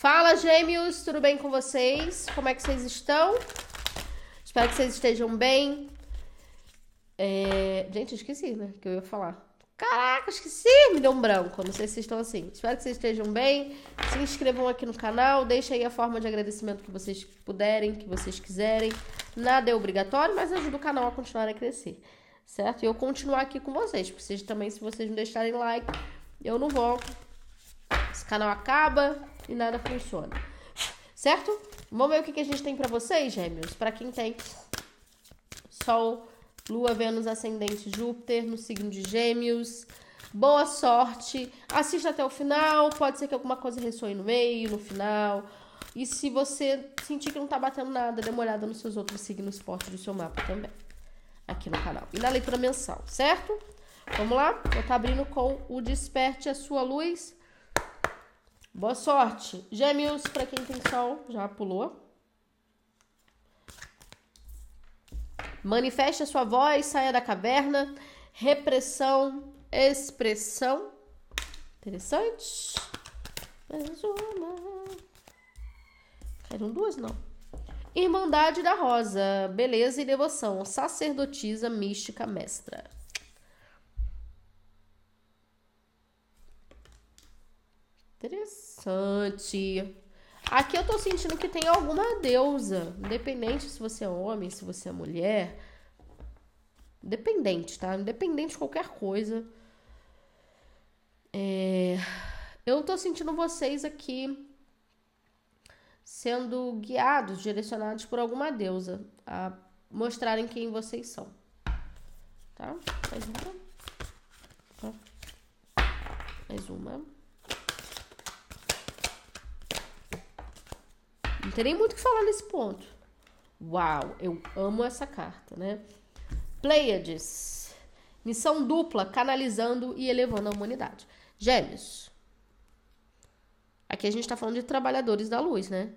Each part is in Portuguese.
Fala, gêmeos, tudo bem com vocês? Como é que vocês estão? Espero que vocês estejam bem. É... Gente, esqueci, né? Que eu ia falar. Caraca, esqueci! Me deu um branco. Não sei se vocês estão assim. Espero que vocês estejam bem. Se inscrevam aqui no canal. Deixem aí a forma de agradecimento que vocês puderem, que vocês quiserem. Nada é obrigatório, mas ajuda o canal a continuar a crescer. Certo? E eu continuar aqui com vocês. Porque vocês também, se vocês não deixarem like, eu não volto. Esse canal acaba e nada funciona. Certo? Vamos ver o que, que a gente tem para vocês, gêmeos. Para quem tem Sol, Lua, Vênus, Ascendente, Júpiter no signo de Gêmeos. Boa sorte. Assista até o final. Pode ser que alguma coisa ressoe no meio, no final. E se você sentir que não tá batendo nada, dê uma olhada nos seus outros signos fortes do seu mapa também. Aqui no canal. E na leitura mensal, certo? Vamos lá? Estar tá abrindo com o Desperte a Sua Luz. Boa sorte. Gêmeos, para quem tem sol, já pulou. Manifeste a sua voz, saia da caverna. Repressão, expressão. Interessante. Mais uma. Caíram duas, não. Irmandade da Rosa, beleza e devoção. Sacerdotisa mística mestra. Interessante. Aqui eu tô sentindo que tem alguma deusa, independente se você é homem, se você é mulher. Independente, tá? Independente de qualquer coisa. É... Eu tô sentindo vocês aqui sendo guiados, direcionados por alguma deusa a mostrarem quem vocês são. Tá? Mais uma. Mais uma. Não tem nem muito o que falar nesse ponto. Uau, eu amo essa carta, né? Pleiades. Missão dupla, canalizando e elevando a humanidade. Gêmeos. Aqui a gente está falando de trabalhadores da luz, né?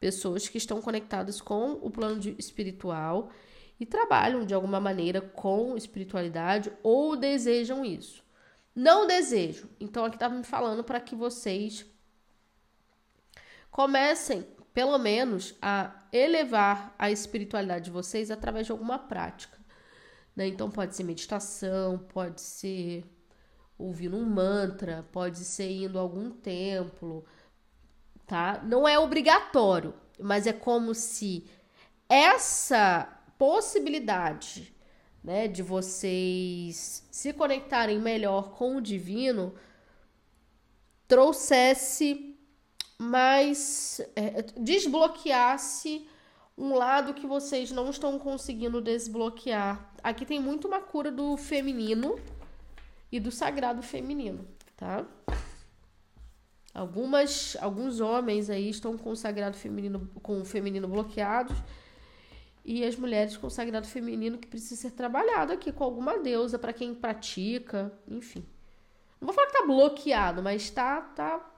Pessoas que estão conectadas com o plano espiritual e trabalham de alguma maneira com espiritualidade ou desejam isso. Não desejo. Então aqui estava me falando para que vocês comecem pelo menos, a elevar a espiritualidade de vocês através de alguma prática. Né? Então, pode ser meditação, pode ser ouvindo um mantra, pode ser indo a algum templo, tá? Não é obrigatório, mas é como se essa possibilidade, né, de vocês se conectarem melhor com o divino trouxesse mas é, desbloqueasse um lado que vocês não estão conseguindo desbloquear. Aqui tem muito uma cura do feminino e do sagrado feminino, tá? Algumas, alguns homens aí estão com o sagrado feminino, com o feminino bloqueados e as mulheres com o sagrado feminino que precisa ser trabalhado aqui com alguma deusa para quem pratica, enfim. Não vou falar que tá bloqueado, mas tá, tá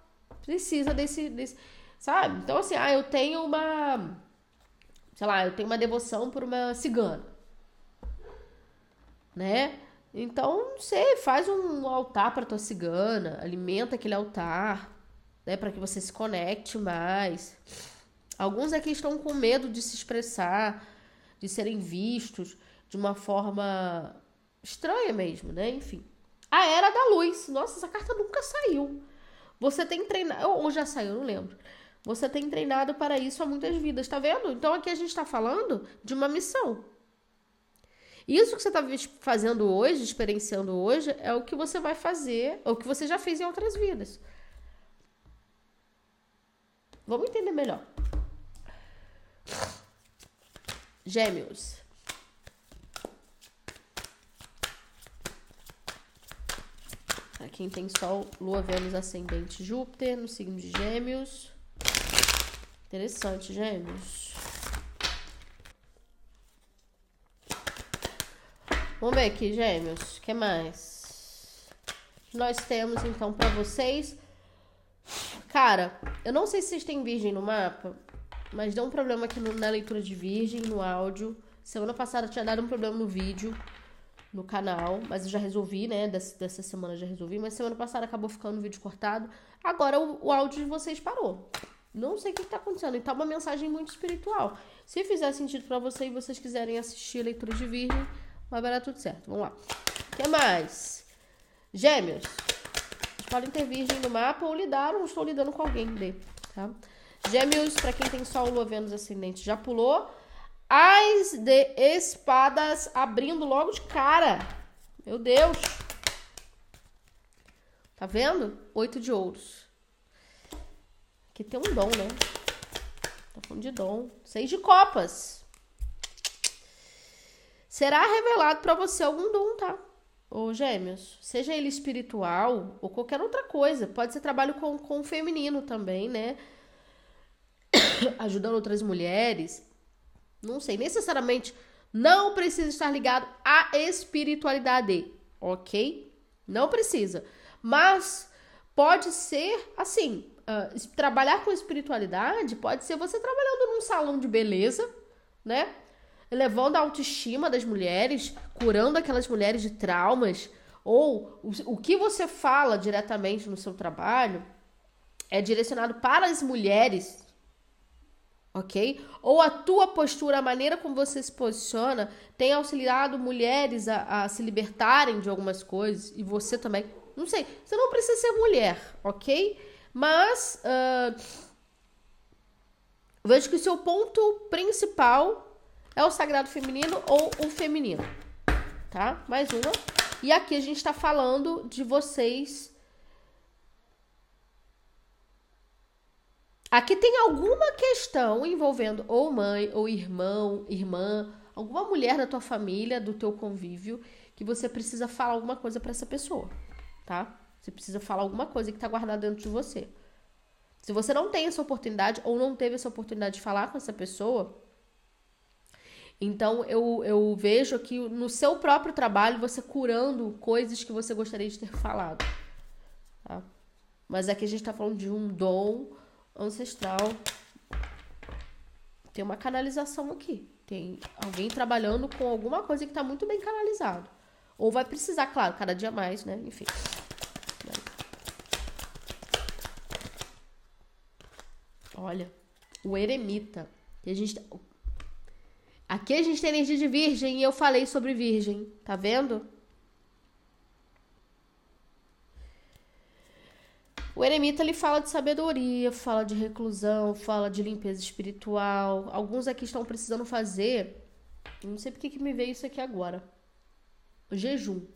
precisa desse, desse. Sabe? Então, assim, ah, eu tenho uma. Sei lá, eu tenho uma devoção por uma cigana. Né? Então, não sei, faz um altar para tua cigana, alimenta aquele altar, né, para que você se conecte mais. Alguns aqui estão com medo de se expressar, de serem vistos de uma forma estranha mesmo, né? Enfim. A Era da Luz. Nossa, essa carta nunca saiu. Você tem treinado, ou já saiu, não lembro. Você tem treinado para isso há muitas vidas, tá vendo? Então aqui a gente está falando de uma missão. Isso que você está fazendo hoje, experienciando hoje, é o que você vai fazer, é o que você já fez em outras vidas. Vamos entender melhor. Gêmeos. Para quem tem Sol, Lua, Vênus, Ascendente, Júpiter, no signo de Gêmeos. Interessante, Gêmeos. Vamos ver aqui, Gêmeos. O que mais? Nós temos, então, para vocês. Cara, eu não sei se vocês têm Virgem no mapa, mas deu um problema aqui no, na leitura de Virgem, no áudio. Semana passada tinha dado um problema no vídeo no canal, mas eu já resolvi, né? Dessa, dessa semana já resolvi, mas semana passada acabou ficando o vídeo cortado. Agora o, o áudio de vocês parou. Não sei o que está acontecendo. E tá uma mensagem muito espiritual. Se fizer sentido para você e vocês quiserem assistir a leitura de Virgem, vai dar tudo certo. Vamos lá. O que mais? Gêmeos. Vocês podem ter Virgem no mapa ou lidar ou estou lidando com alguém dele, tá? Gêmeos, para quem tem Sol, Lua, Vênus, Ascendente, já pulou. As de espadas abrindo logo de cara. Meu Deus. Tá vendo? Oito de ouros. Aqui tem um dom, né? Tá falando de dom. Seis de copas. Será revelado para você algum dom, tá? Ô gêmeos. Seja ele espiritual ou qualquer outra coisa. Pode ser trabalho com, com o feminino também, né? Ajudando outras mulheres. Não sei, necessariamente não precisa estar ligado à espiritualidade, ok? Não precisa. Mas pode ser assim: uh, trabalhar com espiritualidade pode ser você trabalhando num salão de beleza, né? Elevando a autoestima das mulheres, curando aquelas mulheres de traumas, ou o, o que você fala diretamente no seu trabalho é direcionado para as mulheres, ok? Ou a tua postura, a maneira como você se posiciona, tem auxiliado mulheres a, a se libertarem de algumas coisas, e você também não sei. Você não precisa ser mulher, ok? Mas uh, vejo que o seu ponto principal é o sagrado feminino ou o feminino. Tá? Mais uma. E aqui a gente está falando de vocês. Aqui tem alguma questão envolvendo ou mãe, ou irmão, irmã, alguma mulher da tua família, do teu convívio, que você precisa falar alguma coisa para essa pessoa tá? Você precisa falar alguma coisa que tá guardada dentro de você. Se você não tem essa oportunidade ou não teve essa oportunidade de falar com essa pessoa, então eu, eu vejo aqui no seu próprio trabalho você curando coisas que você gostaria de ter falado. Tá? Mas aqui a gente tá falando de um dom ancestral. Tem uma canalização aqui. Tem alguém trabalhando com alguma coisa que tá muito bem canalizado. Ou vai precisar, claro, cada dia mais, né? Enfim. Olha, o eremita. A gente, aqui a gente tem energia de virgem e eu falei sobre virgem, tá vendo? O eremita ele fala de sabedoria, fala de reclusão, fala de limpeza espiritual. Alguns aqui estão precisando fazer. Não sei porque que me veio isso aqui agora. Jejum.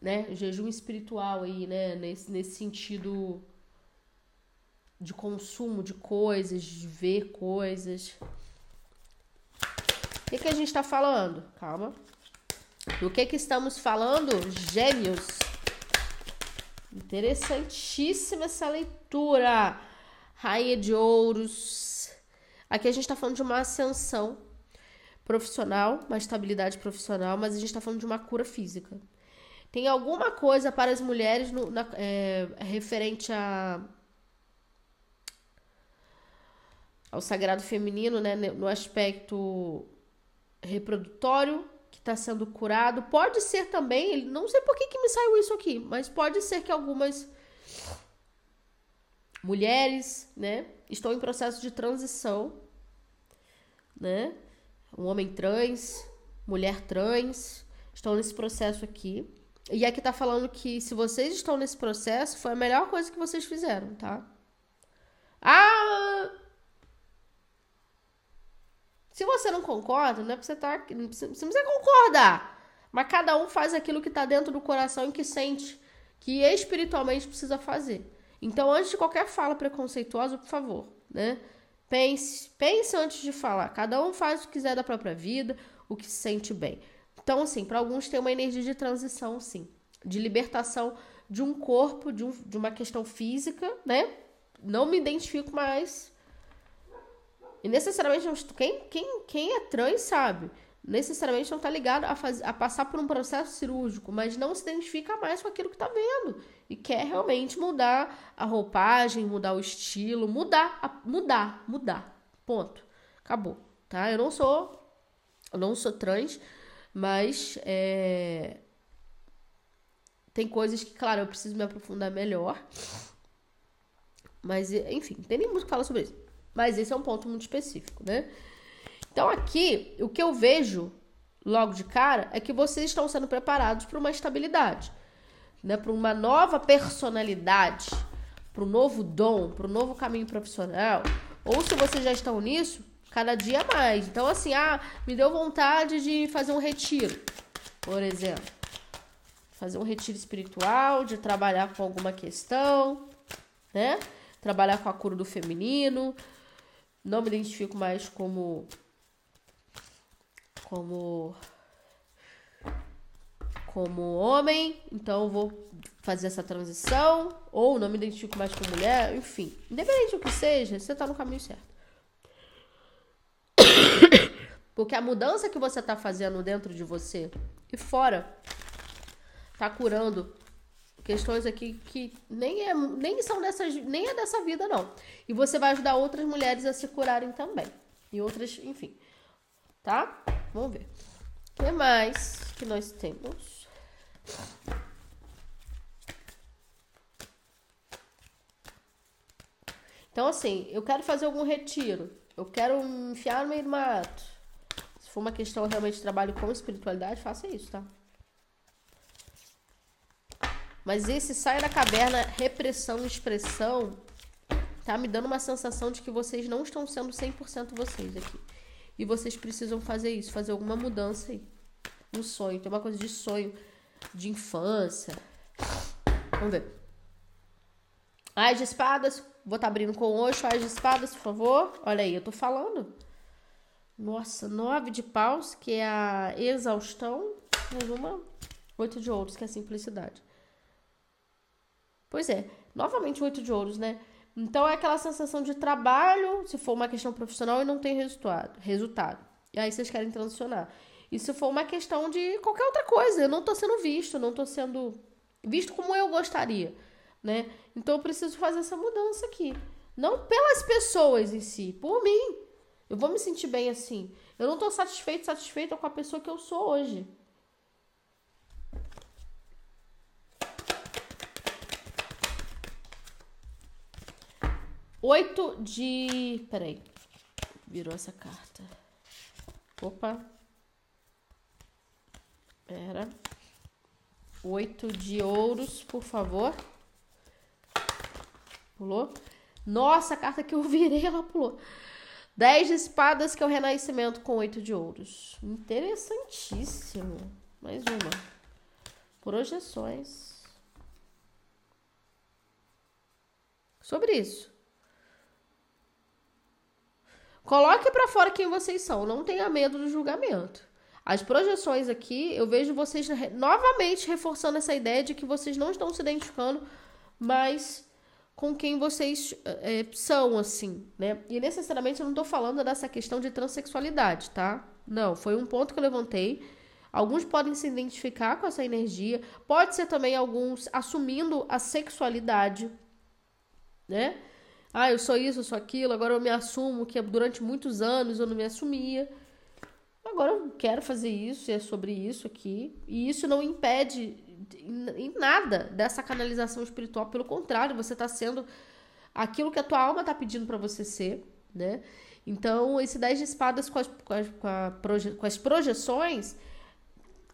Né? Jejum espiritual aí, né? Nesse, nesse sentido de consumo de coisas, de ver coisas. O que, que a gente está falando? Calma. Do que, que estamos falando? Gêmeos. Interessantíssima essa leitura. Rainha de Ouros. Aqui a gente está falando de uma ascensão profissional, uma estabilidade profissional, mas a gente está falando de uma cura física. Tem alguma coisa para as mulheres no, na, é, referente a ao sagrado feminino, né, no aspecto reprodutório que está sendo curado. Pode ser também, não sei por que, que me saiu isso aqui, mas pode ser que algumas mulheres, né, estão em processo de transição, né? Um homem trans, mulher trans, estão nesse processo aqui. E aqui tá falando que se vocês estão nesse processo, foi a melhor coisa que vocês fizeram, tá? Ah, se você não concorda, não é pra você estar. Tá, você não precisa concordar. Mas cada um faz aquilo que está dentro do coração e que sente que espiritualmente precisa fazer. Então, antes de qualquer fala preconceituosa, por favor, né? Pense, pense antes de falar. Cada um faz o que quiser da própria vida, o que se sente bem. Então, assim, para alguns tem uma energia de transição, sim, de libertação de um corpo, de, um, de uma questão física, né? Não me identifico mais e necessariamente quem, quem, quem é trans sabe. Necessariamente não está ligado a, faz, a passar por um processo cirúrgico, mas não se identifica mais com aquilo que está vendo. E quer realmente mudar a roupagem, mudar o estilo, mudar, a, mudar, mudar. Ponto. Acabou. Tá? Eu não sou. Eu não sou trans, mas é, tem coisas que, claro, eu preciso me aprofundar melhor. Mas, enfim, tem nem muito que falar sobre isso. Mas esse é um ponto muito específico, né? Então aqui, o que eu vejo logo de cara é que vocês estão sendo preparados para uma estabilidade, né? Para uma nova personalidade, para um novo dom, para um novo caminho profissional. Ou se vocês já estão nisso, cada dia mais. Então assim, ah, me deu vontade de fazer um retiro, por exemplo. Fazer um retiro espiritual, de trabalhar com alguma questão, né? Trabalhar com a cura do feminino. Não me identifico mais como como como homem, então vou fazer essa transição, ou não me identifico mais como mulher, enfim, independente do que seja, você tá no caminho certo. Porque a mudança que você tá fazendo dentro de você e fora tá curando questões aqui que nem, é, nem são dessas, nem é dessa vida, não. E você vai ajudar outras mulheres a se curarem também. E outras, enfim. Tá? Vamos ver. O que mais que nós temos? Então, assim, eu quero fazer algum retiro. Eu quero enfiar no meio do mato. Se for uma questão realmente de trabalho com espiritualidade, faça isso, tá? Mas esse saia da caverna, repressão, expressão, tá me dando uma sensação de que vocês não estão sendo 100% vocês aqui. E vocês precisam fazer isso, fazer alguma mudança aí. Um sonho, tem uma coisa de sonho, de infância. Vamos ver. As de espadas, vou estar tá abrindo com oxo, as de espadas, por favor. Olha aí, eu tô falando. Nossa, nove de paus, que é a exaustão. Mais uma, oito de ouros, que é a simplicidade. Pois é, novamente oito de ouros, né? Então é aquela sensação de trabalho, se for uma questão profissional e não tem resultado, resultado. E aí vocês querem transicionar. E se for uma questão de qualquer outra coisa, eu não tô sendo visto, não tô sendo visto como eu gostaria, né? Então eu preciso fazer essa mudança aqui. Não pelas pessoas em si, por mim. Eu vou me sentir bem assim. Eu não tô satisfeito, satisfeita com a pessoa que eu sou hoje. Oito de. Peraí. Virou essa carta. Opa. Pera. Oito de ouros, por favor. Pulou. Nossa, a carta que eu virei, ela pulou. Dez de espadas, que é o renascimento com oito de ouros. Interessantíssimo. Mais uma. Projeções. Sobre isso. Coloque para fora quem vocês são, não tenha medo do julgamento. As projeções aqui, eu vejo vocês novamente reforçando essa ideia de que vocês não estão se identificando mais com quem vocês é, são, assim, né? E necessariamente eu não tô falando dessa questão de transexualidade, tá? Não, foi um ponto que eu levantei. Alguns podem se identificar com essa energia, pode ser também alguns assumindo a sexualidade, né? Ah, eu sou isso, eu sou aquilo, agora eu me assumo que durante muitos anos eu não me assumia. Agora eu quero fazer isso, e é sobre isso aqui. E isso não impede em nada dessa canalização espiritual, pelo contrário, você está sendo aquilo que a tua alma está pedindo para você ser, né? Então, esse 10 de espadas com as, com, as, com, proje, com as projeções,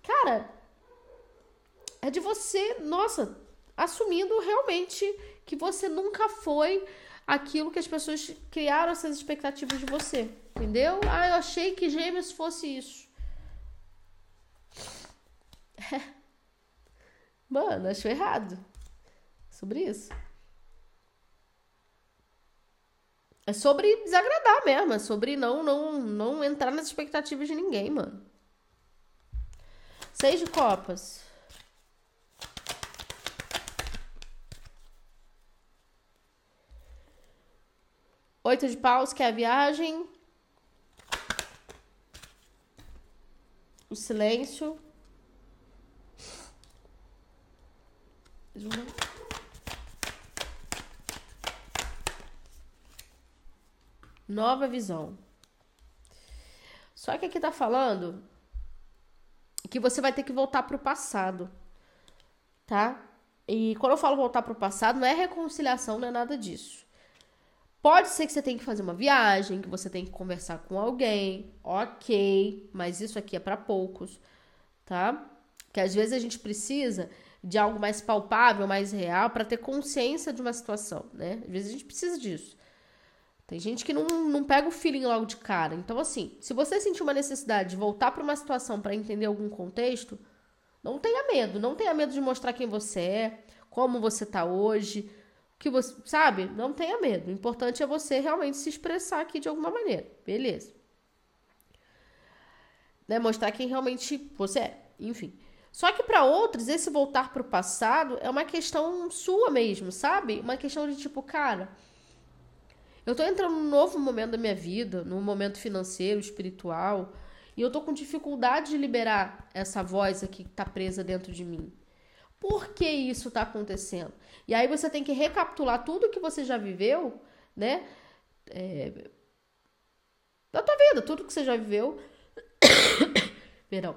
cara, é de você, nossa, assumindo realmente que você nunca foi aquilo que as pessoas criaram essas expectativas de você. Entendeu? Ah, eu achei que gêmeos fosse isso. Mano, achou errado. Sobre isso. É sobre desagradar mesmo, é sobre não não não entrar nas expectativas de ninguém, mano. Seis de copas. Oito de paus, que é a viagem. O silêncio. Nova visão. Só que aqui tá falando que você vai ter que voltar pro passado, tá? E quando eu falo voltar pro passado, não é reconciliação, não é nada disso. Pode ser que você tenha que fazer uma viagem, que você tenha que conversar com alguém, ok, mas isso aqui é para poucos, tá? Que às vezes a gente precisa de algo mais palpável, mais real, para ter consciência de uma situação, né? Às vezes a gente precisa disso. Tem gente que não, não pega o feeling logo de cara. Então, assim, se você sentir uma necessidade de voltar para uma situação para entender algum contexto, não tenha medo. Não tenha medo de mostrar quem você é, como você tá hoje, que você, sabe? Não tenha medo. O importante é você realmente se expressar aqui de alguma maneira. Beleza. Né? Mostrar quem realmente você é. Enfim. Só que para outros, esse voltar para o passado é uma questão sua mesmo, sabe? Uma questão de tipo, cara, eu tô entrando num novo momento da minha vida, num momento financeiro, espiritual, e eu tô com dificuldade de liberar essa voz aqui que tá presa dentro de mim. Por que isso tá acontecendo? E aí você tem que recapitular tudo que você já viveu, né? É, da tua vida, tudo que você já viveu. Perdão.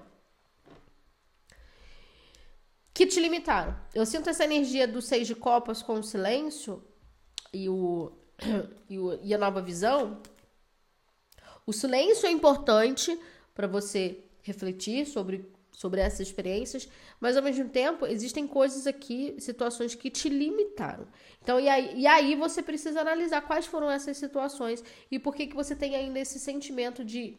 Que te limitaram. Eu sinto essa energia do seis de copas com o silêncio e o e, a nova visão, o silêncio é importante para você refletir sobre, sobre essas experiências, mas ao mesmo tempo existem coisas aqui, situações que te limitaram. Então, e aí, e aí você precisa analisar quais foram essas situações e por que, que você tem ainda esse sentimento de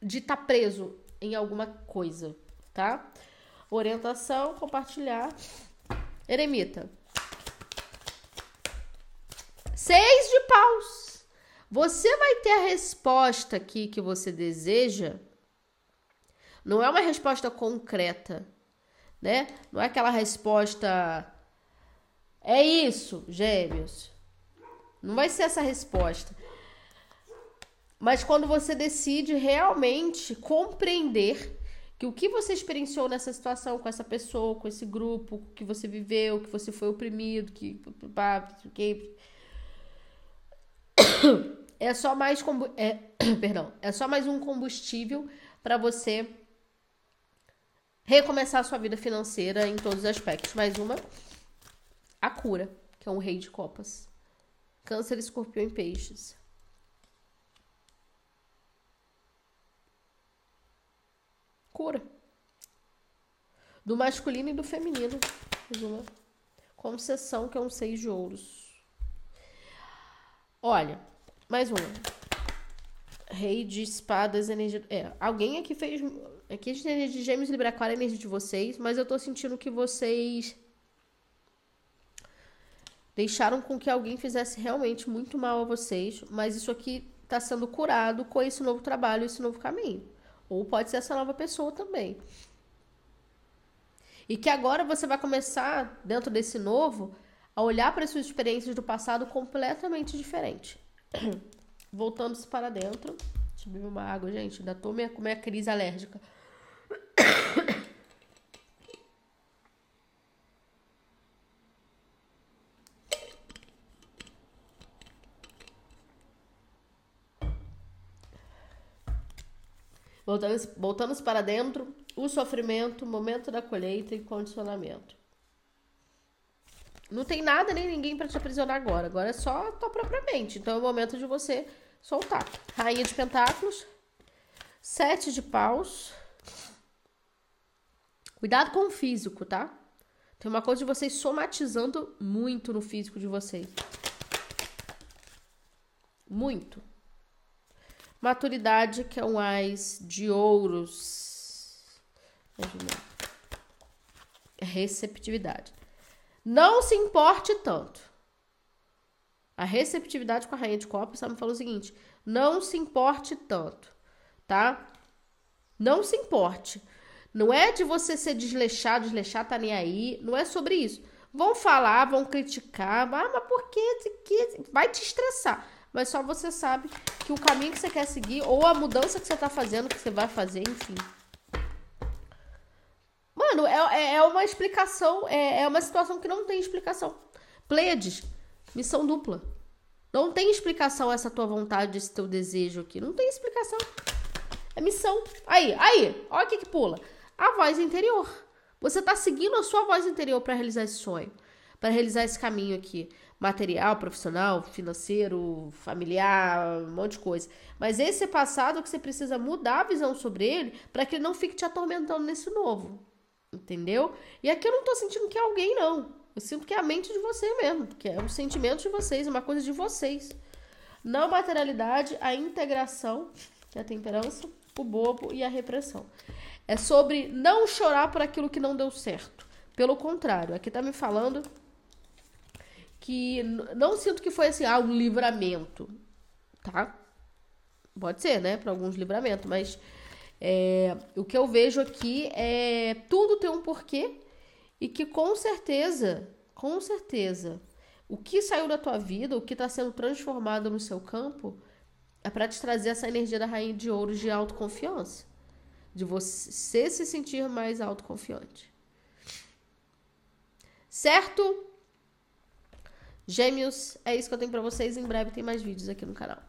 de estar tá preso em alguma coisa, tá? Orientação, compartilhar. Eremita, Seis de paus. Você vai ter a resposta aqui que você deseja. Não é uma resposta concreta, né? Não é aquela resposta. É isso, gêmeos. Não vai ser essa resposta. Mas quando você decide realmente compreender que o que você experienciou nessa situação com essa pessoa, com esse grupo, que você viveu, que você foi oprimido, que, que é só mais é, perdão, é só mais um combustível para você recomeçar a sua vida financeira em todos os aspectos. Mais uma, a cura, que é um rei de copas. Câncer, escorpião e peixes. Cura. Do masculino e do feminino. Mais uma. Concessão, que é um seis de ouros. Olha, mais uma. Rei de espadas, energia. É, alguém aqui fez. Aqui a gente tem energia de gêmeos liberar qual a energia de vocês, mas eu tô sentindo que vocês. Deixaram com que alguém fizesse realmente muito mal a vocês, mas isso aqui tá sendo curado com esse novo trabalho, esse novo caminho. Ou pode ser essa nova pessoa também. E que agora você vai começar, dentro desse novo, a olhar para as suas experiências do passado completamente diferente. Voltando-se para dentro. Deixa eu beber uma água, gente. Ainda tô com minha crise alérgica. Voltando-se voltando para dentro, o sofrimento, o momento da colheita e condicionamento. Não tem nada nem ninguém para te aprisionar agora. Agora é só a tua própria mente. Então é o momento de você soltar. Rainha de Pentáculos. Sete de paus. Cuidado com o físico, tá? Tem uma coisa de vocês somatizando muito no físico de vocês. Muito. Maturidade, que é um ás de ouros. Receptividade. Não se importe tanto. A receptividade com a rainha de copas, ela me falou o seguinte: não se importe tanto, tá? Não se importe. Não é de você ser desleixado, desleixar, tá nem aí. Não é sobre isso. Vão falar, vão criticar. Ah, mas por que? Vai te estressar. Mas só você sabe que o caminho que você quer seguir, ou a mudança que você tá fazendo, que você vai fazer, enfim. Mano, é, é, é uma explicação, é, é uma situação que não tem explicação. Pleiades, missão dupla. Não tem explicação essa tua vontade, esse teu desejo aqui. Não tem explicação. É missão. Aí, aí, olha o que que pula. A voz interior. Você tá seguindo a sua voz interior para realizar esse sonho. Para realizar esse caminho aqui. Material, profissional, financeiro, familiar, um monte de coisa. Mas esse é passado que você precisa mudar a visão sobre ele para que ele não fique te atormentando nesse novo. Entendeu? E aqui eu não tô sentindo que é alguém, não. Eu sinto que é a mente de você mesmo, que é o sentimento de vocês, uma coisa de vocês. Não materialidade, a integração, que é a temperança, o bobo e a repressão. É sobre não chorar por aquilo que não deu certo. Pelo contrário, aqui tá me falando que não sinto que foi assim, ah, um livramento, tá? Pode ser, né, para alguns livramento, mas é, o que eu vejo aqui é tudo tem um porquê e que com certeza, com certeza, o que saiu da tua vida, o que está sendo transformado no seu campo, é para te trazer essa energia da rainha de ouros de autoconfiança, de você se sentir mais autoconfiante. Certo? Gêmeos, é isso que eu tenho para vocês. Em breve tem mais vídeos aqui no canal.